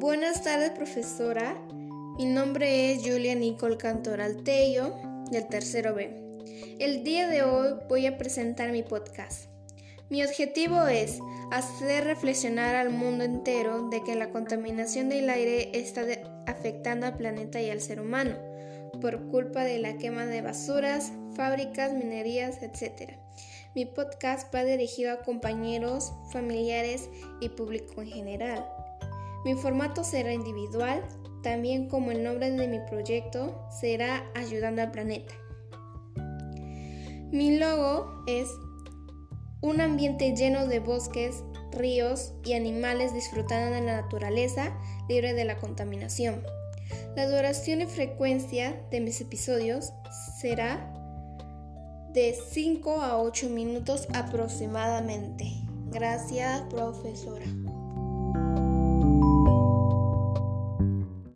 Buenas tardes, profesora. Mi nombre es Julia Nicole Cantor Altello, del tercero B. El día de hoy voy a presentar mi podcast. Mi objetivo es hacer reflexionar al mundo entero de que la contaminación del aire está afectando al planeta y al ser humano por culpa de la quema de basuras, fábricas, minerías, etc. Mi podcast va dirigido a compañeros, familiares y público en general. Mi formato será individual, también como el nombre de mi proyecto será Ayudando al Planeta. Mi logo es un ambiente lleno de bosques, ríos y animales disfrutando de la naturaleza libre de la contaminación. La duración y frecuencia de mis episodios será de 5 a 8 minutos aproximadamente. Gracias, profesora.